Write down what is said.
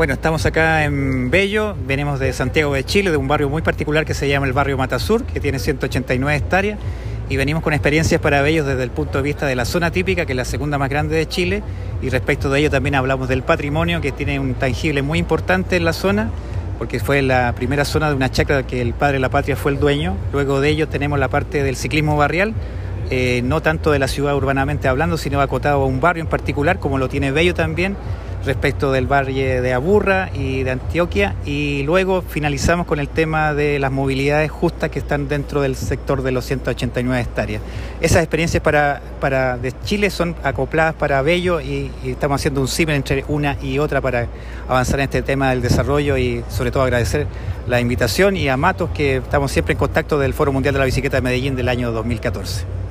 Bueno, estamos acá en Bello, venimos de Santiago de Chile, de un barrio muy particular que se llama el barrio Matasur, que tiene 189 hectáreas, y venimos con experiencias para Bello desde el punto de vista de la zona típica, que es la segunda más grande de Chile, y respecto de ello también hablamos del patrimonio, que tiene un tangible muy importante en la zona, porque fue la primera zona de una chacra que el padre de la patria fue el dueño. Luego de ello tenemos la parte del ciclismo barrial, eh, no tanto de la ciudad urbanamente hablando, sino acotado a un barrio en particular, como lo tiene Bello también, respecto del barrio de Aburra y de Antioquia y luego finalizamos con el tema de las movilidades justas que están dentro del sector de los 189 hectáreas. Esas experiencias para, para de Chile son acopladas para Bello y, estamos haciendo un símil entre una y otra para avanzar en este tema del desarrollo y sobre todo agradecer la invitación y a Matos que estamos siempre en contacto del Foro Mundial de la Bicicleta de Medellín del año 2014.